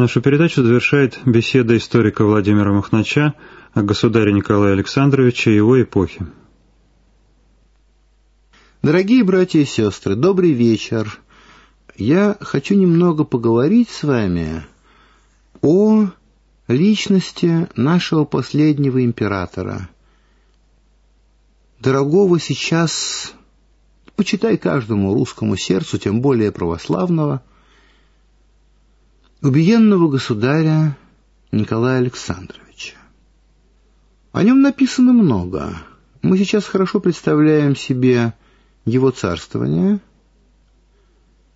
Нашу передачу завершает беседа историка Владимира Махнача о государе Николае Александровиче и его эпохе. Дорогие братья и сестры, добрый вечер. Я хочу немного поговорить с вами о личности нашего последнего императора, дорогого сейчас, почитай каждому русскому сердцу, тем более православного, убиенного государя Николая Александровича. О нем написано много. Мы сейчас хорошо представляем себе его царствование,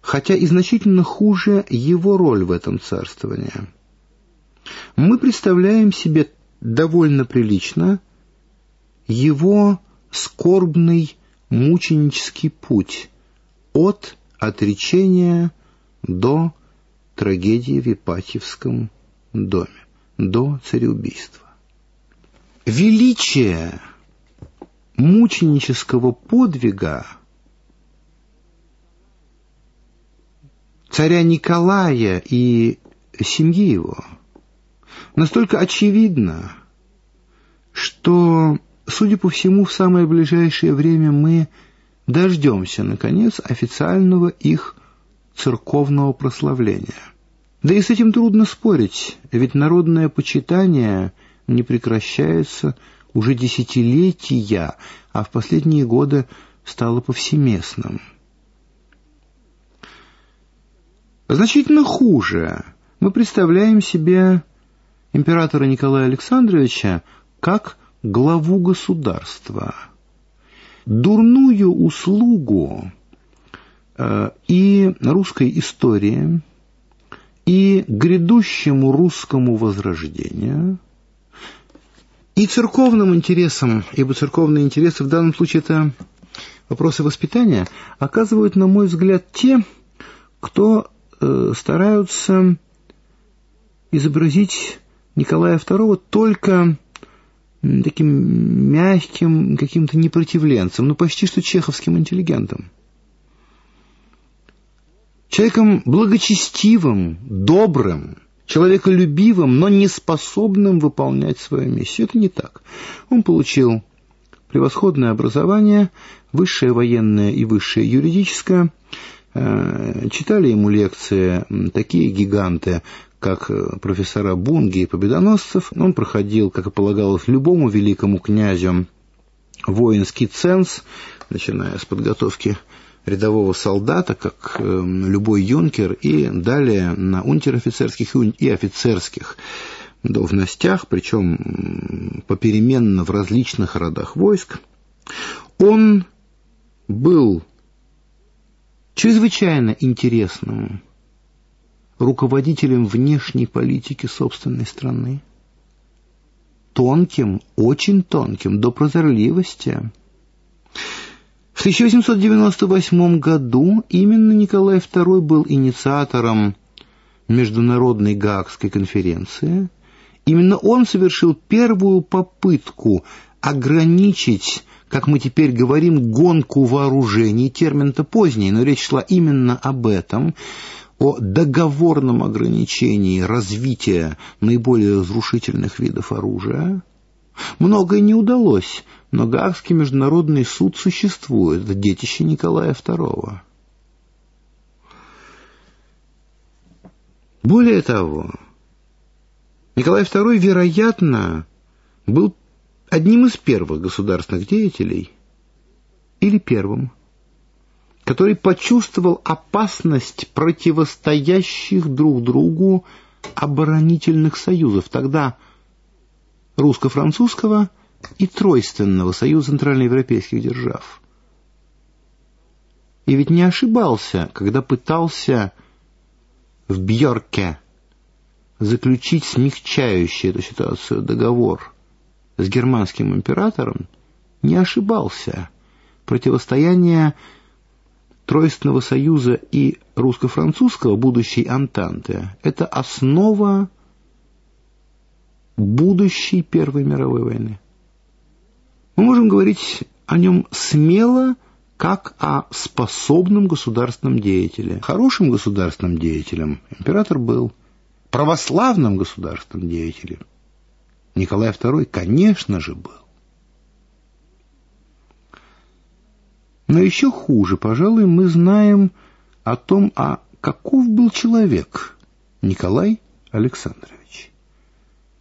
хотя и значительно хуже его роль в этом царствовании – мы представляем себе довольно прилично его скорбный мученический путь от отречения до трагедии в Ипатьевском доме, до цареубийства. Величие мученического подвига царя Николая и семьи его – настолько очевидно, что, судя по всему, в самое ближайшее время мы дождемся, наконец, официального их церковного прославления. Да и с этим трудно спорить, ведь народное почитание не прекращается уже десятилетия, а в последние годы стало повсеместным. Значительно хуже мы представляем себе императора Николая Александровича как главу государства. Дурную услугу э, и русской истории, и грядущему русскому возрождению, и церковным интересам, ибо церковные интересы в данном случае это вопросы воспитания, оказывают, на мой взгляд, те, кто э, стараются изобразить Николая II только таким мягким каким-то непротивленцем, ну почти что чеховским интеллигентом. Человеком благочестивым, добрым, человеколюбивым, но не способным выполнять свою миссию. Это не так. Он получил превосходное образование, высшее военное и высшее юридическое. Э, читали ему лекции такие гиганты, как э, профессора Бунги и Победоносцев. Он проходил, как и полагалось любому великому князю, воинский ценз, начиная с подготовки рядового солдата, как э, любой юнкер, и далее на унтер-офицерских и офицерских должностях, причем попеременно в различных родах войск. Он был чрезвычайно интересным руководителем внешней политики собственной страны. Тонким, очень тонким, до прозорливости. В 1898 году именно Николай II был инициатором Международной Гаагской конференции. Именно он совершил первую попытку ограничить, как мы теперь говорим, гонку вооружений. Термин-то поздний, но речь шла именно об этом о договорном ограничении развития наиболее разрушительных видов оружия. Многое не удалось, но Гаагский международный суд существует, это детище Николая II. Более того, Николай II, вероятно, был одним из первых государственных деятелей или первым, который почувствовал опасность противостоящих друг другу оборонительных союзов, тогда русско-французского и тройственного союза центральноевропейских держав. И ведь не ошибался, когда пытался в Бьорке заключить смягчающий эту ситуацию договор с германским императором, не ошибался. Противостояние Тройственного союза и русско-французского будущей Антанты – это основа будущей Первой мировой войны. Мы можем говорить о нем смело, как о способном государственном деятеле. Хорошим государственным деятелем император был. православным государственным деятелем? Николай II, конечно же, был. Но еще хуже, пожалуй, мы знаем о том, а каков был человек Николай Александрович.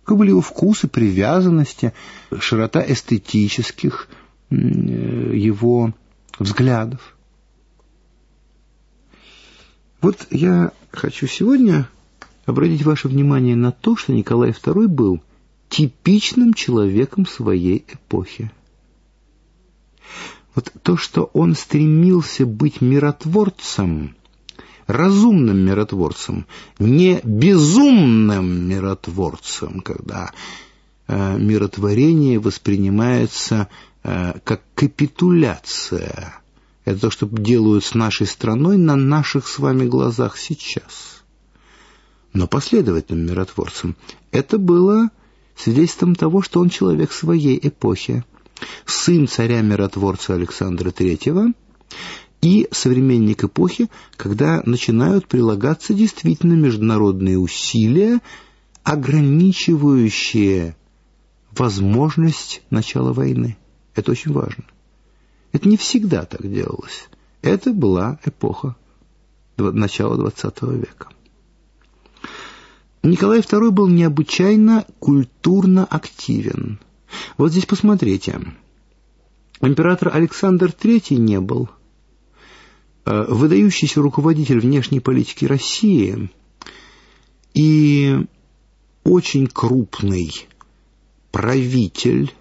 Каковы были его вкусы, привязанности, широта эстетических э, его взглядов. Вот я хочу сегодня обратить ваше внимание на то, что Николай II был типичным человеком своей эпохи. Вот то, что он стремился быть миротворцем, разумным миротворцем, не безумным миротворцем, когда э, миротворение воспринимается э, как капитуляция. Это то, что делают с нашей страной на наших с вами глазах сейчас. Но последовательным миротворцем это было свидетельством того, что он человек своей эпохи сын царя-миротворца Александра III и современник эпохи, когда начинают прилагаться действительно международные усилия, ограничивающие возможность начала войны. Это очень важно. Это не всегда так делалось. Это была эпоха начала XX века. Николай II был необычайно культурно активен – вот здесь посмотрите. Император Александр III не был. Э, выдающийся руководитель внешней политики России и очень крупный правитель,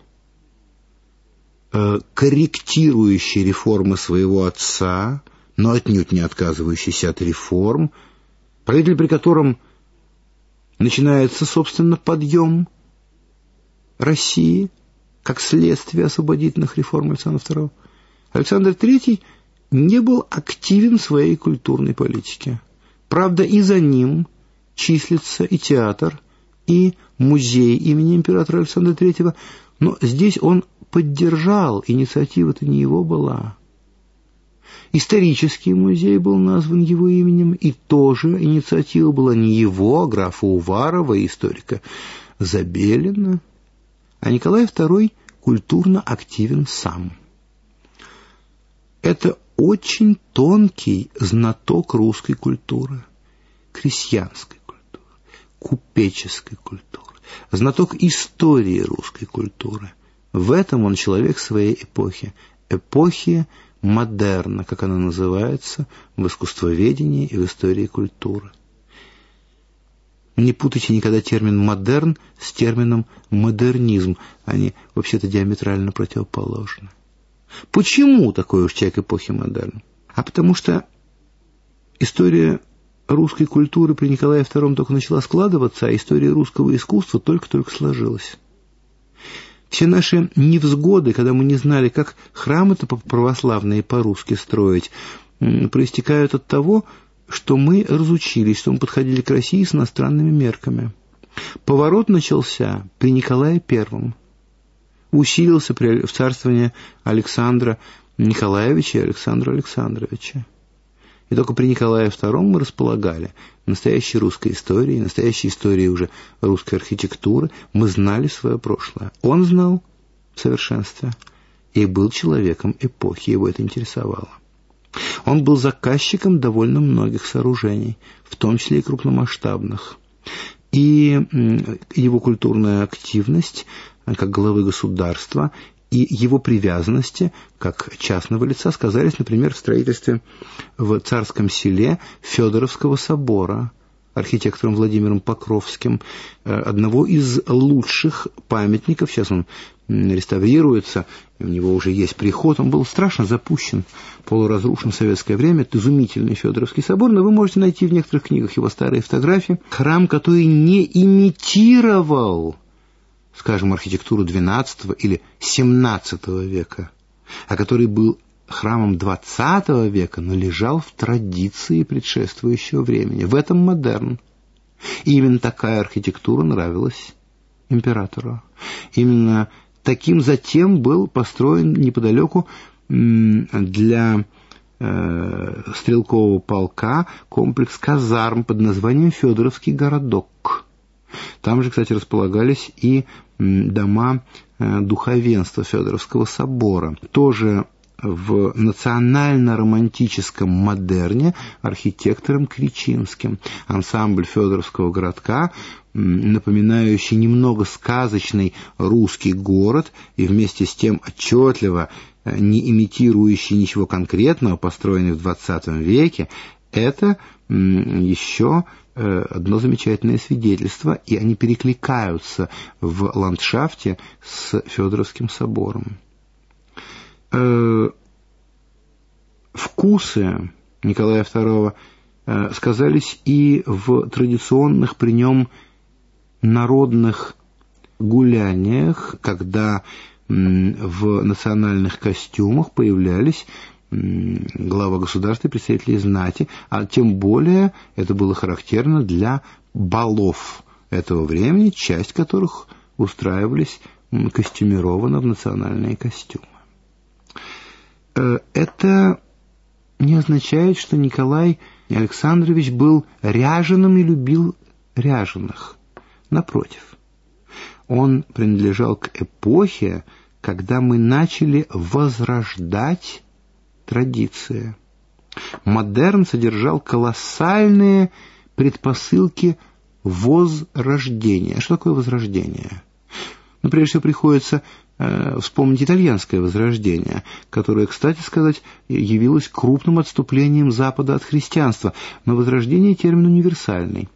э, корректирующий реформы своего отца, но отнюдь не отказывающийся от реформ, правитель, при котором начинается, собственно, подъем – России как следствие освободительных реформ Александра II, Александр III не был активен в своей культурной политике. Правда, и за ним числится и театр, и музей имени императора Александра III, но здесь он поддержал, инициатива-то не его была. Исторический музей был назван его именем, и тоже инициатива была не его, а графа Уварова, историка Забелина а Николай II культурно активен сам. Это очень тонкий знаток русской культуры, крестьянской культуры, купеческой культуры, знаток истории русской культуры. В этом он человек своей эпохи, эпохи модерна, как она называется в искусствоведении и в истории культуры. Не путайте никогда термин «модерн» с термином «модернизм». Они вообще-то диаметрально противоположны. Почему такой уж человек эпохи модерна? А потому что история русской культуры при Николае II только начала складываться, а история русского искусства только-только сложилась. Все наши невзгоды, когда мы не знали, как храмы-то православные по-русски строить, проистекают от того, что мы разучились, что мы подходили к России с иностранными мерками. Поворот начался при Николае Первом. Усилился при, в царствовании Александра Николаевича и Александра Александровича. И только при Николае II мы располагали настоящей русской историей, настоящей историей уже русской архитектуры. Мы знали свое прошлое. Он знал в совершенстве и был человеком эпохи, его это интересовало. Он был заказчиком довольно многих сооружений, в том числе и крупномасштабных. И его культурная активность как главы государства и его привязанности как частного лица сказались, например, в строительстве в царском селе Федоровского собора архитектором Владимиром Покровским, э, одного из лучших памятников, сейчас он реставрируется, у него уже есть приход, он был страшно запущен, полуразрушен в советское время, это изумительный Федоровский собор, но вы можете найти в некоторых книгах его старые фотографии. Храм, который не имитировал, скажем, архитектуру XII или XVII века, а который был храмом XX века, но лежал в традиции предшествующего времени. В этом модерн. И именно такая архитектура нравилась императору. Именно таким затем был построен неподалеку для э, стрелкового полка комплекс казарм под названием Федоровский городок. Там же, кстати, располагались и дома э, духовенства Федоровского собора. Тоже в национально-романтическом модерне архитектором Кричинским. Ансамбль Федоровского городка, напоминающий немного сказочный русский город и вместе с тем отчетливо э, не имитирующий ничего конкретного, построенный в XX веке, это еще э, одно замечательное свидетельство, и они перекликаются в ландшафте с Федоровским собором. Э, вкусы Николая II э, сказались и в традиционных при нем народных гуляниях, когда в национальных костюмах появлялись глава государства и представители знати, а тем более это было характерно для балов этого времени, часть которых устраивались костюмированно в национальные костюмы. Э, это не означает, что Николай Александрович был ряженым и любил ряженых. Напротив, он принадлежал к эпохе, когда мы начали возрождать традиции. Модерн содержал колоссальные предпосылки возрождения. Что такое возрождение? Ну, прежде всего, приходится Э, вспомнить итальянское возрождение, которое, кстати сказать, явилось крупным отступлением Запада от христианства, но возрождение термин универсальный.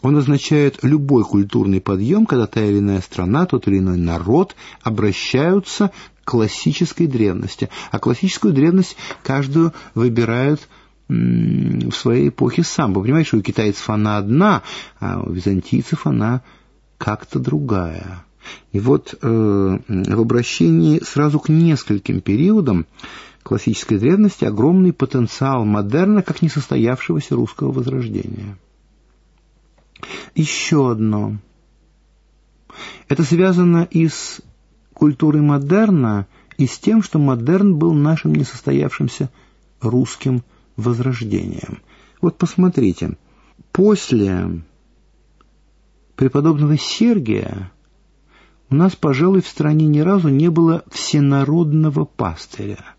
Он означает любой культурный подъем, когда та или иная страна, тот или иной народ обращаются классической древности. А классическую древность каждую выбирают в своей эпохе сам. Вы понимаете, что у китайцев она одна, а у византийцев она как-то другая. И вот э, в обращении сразу к нескольким периодам классической древности огромный потенциал модерна как несостоявшегося русского возрождения. Еще одно. Это связано и с культурой модерна, и с тем, что модерн был нашим несостоявшимся русским возрождением. Вот посмотрите, после преподобного Сергия у нас, пожалуй, в стране ни разу не было всенародного пастыря.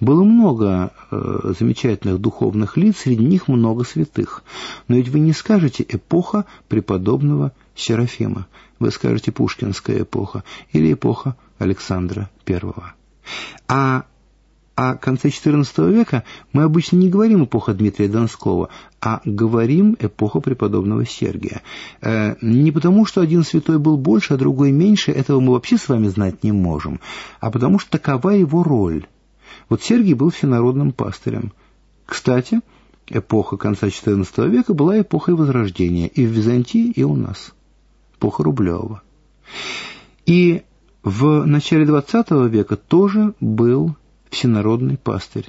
Было много э, замечательных духовных лиц, среди них много святых. Но ведь вы не скажете «эпоха преподобного Серафима», вы скажете «пушкинская эпоха» или «эпоха Александра I». А о конце XIV века мы обычно не говорим эпоха Дмитрия Донского, а говорим эпоха преподобного Сергия. Э, не потому, что один святой был больше, а другой меньше, этого мы вообще с вами знать не можем, а потому что такова его роль. Вот Сергий был всенародным пастырем. Кстати, эпоха конца XIV века была эпохой Возрождения и в Византии, и у нас. Эпоха Рублева. И в начале XX века тоже был всенародный пастырь.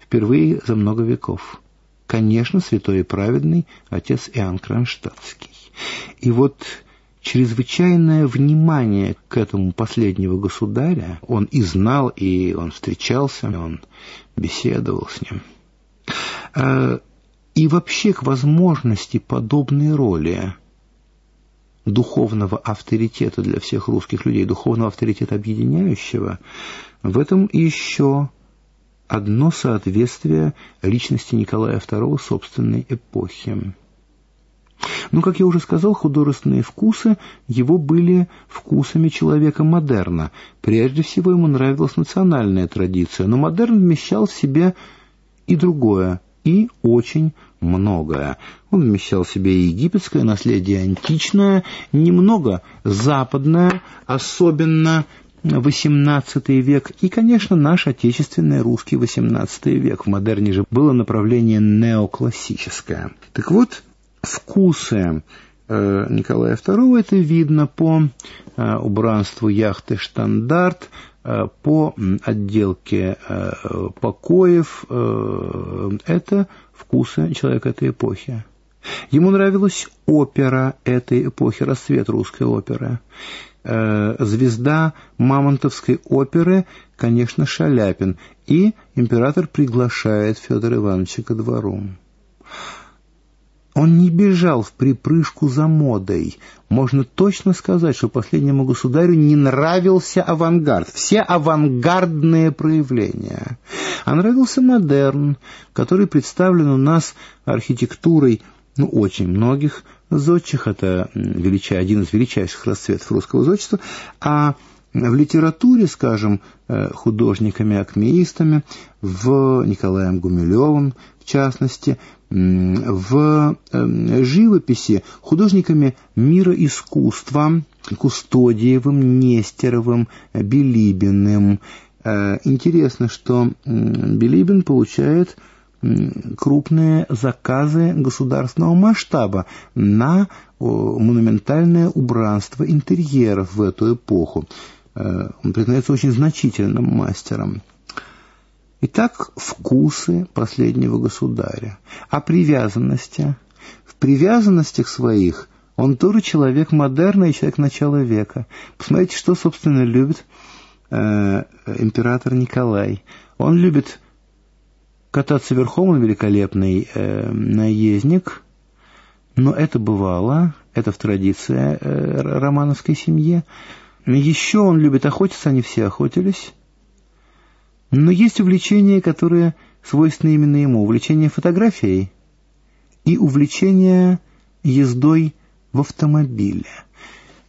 Впервые за много веков. Конечно, святой и праведный отец Иоанн Кронштадтский. И вот чрезвычайное внимание к этому последнего государя, он и знал, и он встречался, и он беседовал с ним. А, и вообще к возможности подобной роли духовного авторитета для всех русских людей, духовного авторитета объединяющего, в этом еще одно соответствие личности Николая II собственной эпохи. Но, как я уже сказал, художественные вкусы его были вкусами человека модерна. Прежде всего ему нравилась национальная традиция, но модерн вмещал в себе и другое, и очень многое. Он вмещал в себе египетское наследие античное, немного западное, особенно XVIII век и, конечно, наш отечественный русский XVIII век. В модерне же было направление неоклассическое. Так вот, вкусы э, Николая II это видно по э, убранству яхты «Штандарт», по отделке покоев. Это вкусы человека этой эпохи. Ему нравилась опера этой эпохи, расцвет русской оперы. Э, звезда мамонтовской оперы, конечно, Шаляпин. И император приглашает Федора Ивановича ко двору. Он не бежал в припрыжку за модой. Можно точно сказать, что последнему государю не нравился авангард, все авангардные проявления. А нравился модерн, который представлен у нас архитектурой ну, очень многих зодчих, это велича, один из величайших расцветов русского зодчества, а в литературе, скажем, э, художниками-акмеистами, в Николаем Гумилевым, в частности, в эм, живописи художниками мира искусства Кустодиевым, Нестеровым, Билибиным. Э, интересно, что Билибин получает крупные заказы государственного масштаба на монументальное убранство интерьеров в эту эпоху. Э, он признается очень значительным мастером. Итак, вкусы последнего государя. А привязанности? В привязанностях своих он тоже человек модерна и человек начала века. Посмотрите, что, собственно, любит э, император Николай. Он любит кататься верхом, он великолепный э, наездник, но это бывало, это в традиции э, романовской семье. Еще он любит охотиться, они все охотились. Но есть увлечения, которые свойственны именно ему. Увлечение фотографией и увлечение ездой в автомобиле.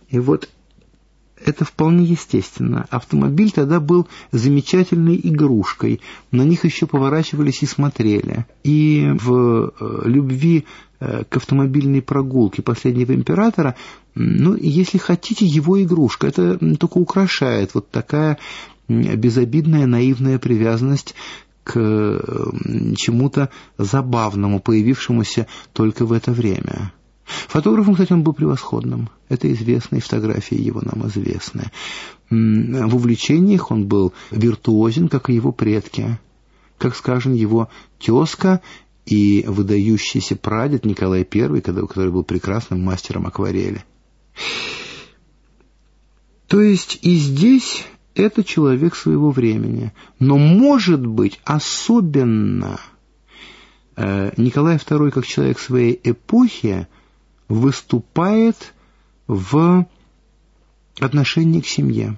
И вот это вполне естественно. Автомобиль тогда был замечательной игрушкой. На них еще поворачивались и смотрели. И в э, любви э, к автомобильной прогулке последнего императора, ну, если хотите, его игрушка. Это только украшает вот такая безобидная наивная привязанность к чему-то забавному, появившемуся только в это время. Фотографом, кстати, он был превосходным. Это известно, и фотографии его нам известны. В увлечениях он был виртуозен, как и его предки. Как, скажем, его тезка и выдающийся прадед Николай I, который был прекрасным мастером акварели. То есть и здесь это человек своего времени. Но, может быть, особенно э, Николай II, как человек своей эпохи, выступает в отношении к семье.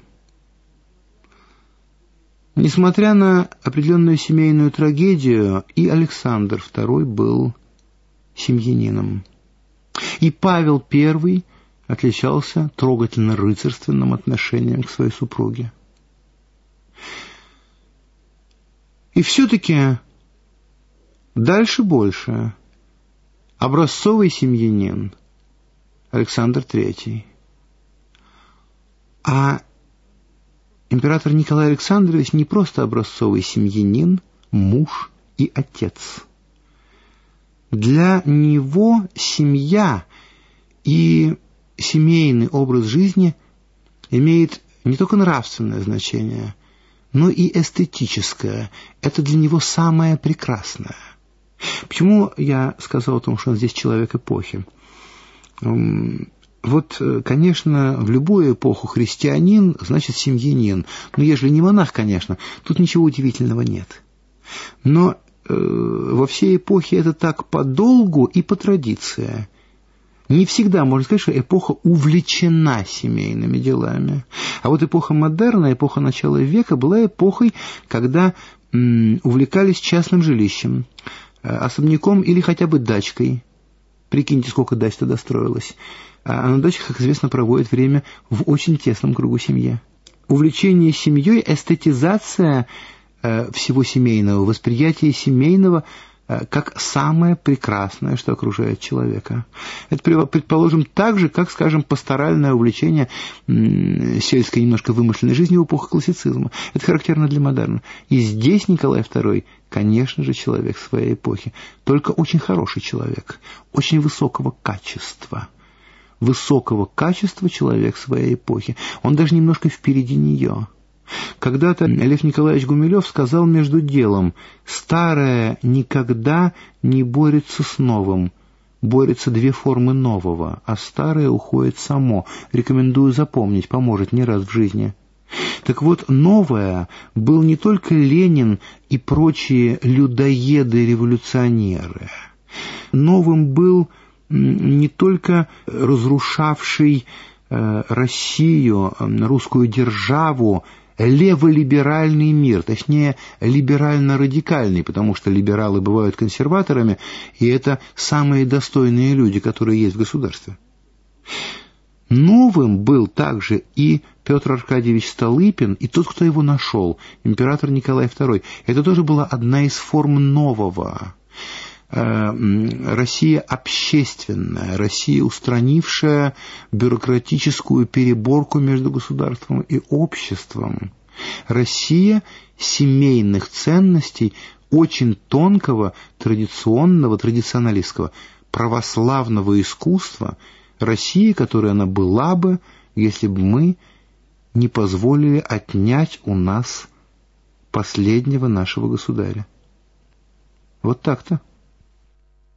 Несмотря на определенную семейную трагедию, и Александр II был семьянином. И Павел I отличался трогательно рыцарственным отношением к своей супруге. И все-таки дальше больше. Образцовый семьянин Александр III. А император Николай Александрович не просто образцовый семьянин, муж и отец. Для него семья и семейный образ жизни имеет не только нравственное значение – но и эстетическое. Это для него самое прекрасное. Почему я сказал о том, что он здесь человек эпохи? Вот, э, конечно, в любую эпоху христианин, значит, семьянин. Но ежели не монах, конечно, тут ничего удивительного нет. Но э, во всей эпохе это так по долгу и по традиции. Не всегда можно сказать, что эпоха увлечена семейными делами. А вот эпоха модерна, эпоха начала века была эпохой, когда м, увлекались частным жилищем, э, особняком или хотя бы дачкой. Прикиньте, сколько дач тогда строилось. А, а на дачах, как известно, проводит время в очень тесном кругу семьи. Увлечение семьей, эстетизация э, всего семейного, восприятие семейного – как самое прекрасное, что окружает человека. Это, предположим, так же, как, скажем, пасторальное увлечение сельской немножко вымышленной жизнью в эпоху классицизма. Это характерно для модерна. И здесь Николай II, конечно же, человек своей эпохи, только очень хороший человек, очень высокого качества. Высокого качества человек своей эпохи. Он даже немножко впереди нее. Когда-то Лев Николаевич Гумилев сказал между делом «Старое никогда не борется с новым, борются две формы нового, а старое уходит само. Рекомендую запомнить, поможет не раз в жизни. Так вот, новое был не только Ленин и прочие людоеды-революционеры. Новым был не только разрушавший э, Россию, русскую державу, леволиберальный мир, точнее, либерально-радикальный, потому что либералы бывают консерваторами, и это самые достойные люди, которые есть в государстве. Новым был также и Петр Аркадьевич Столыпин, и тот, кто его нашел, император Николай II. Это тоже была одна из форм нового. Э, Россия общественная, Россия, устранившая бюрократическую переборку между государством и обществом. Россия семейных ценностей, очень тонкого, традиционного, традиционалистского, православного искусства, Россия, которой она была бы, если бы мы не позволили отнять у нас последнего нашего государя. Вот так-то.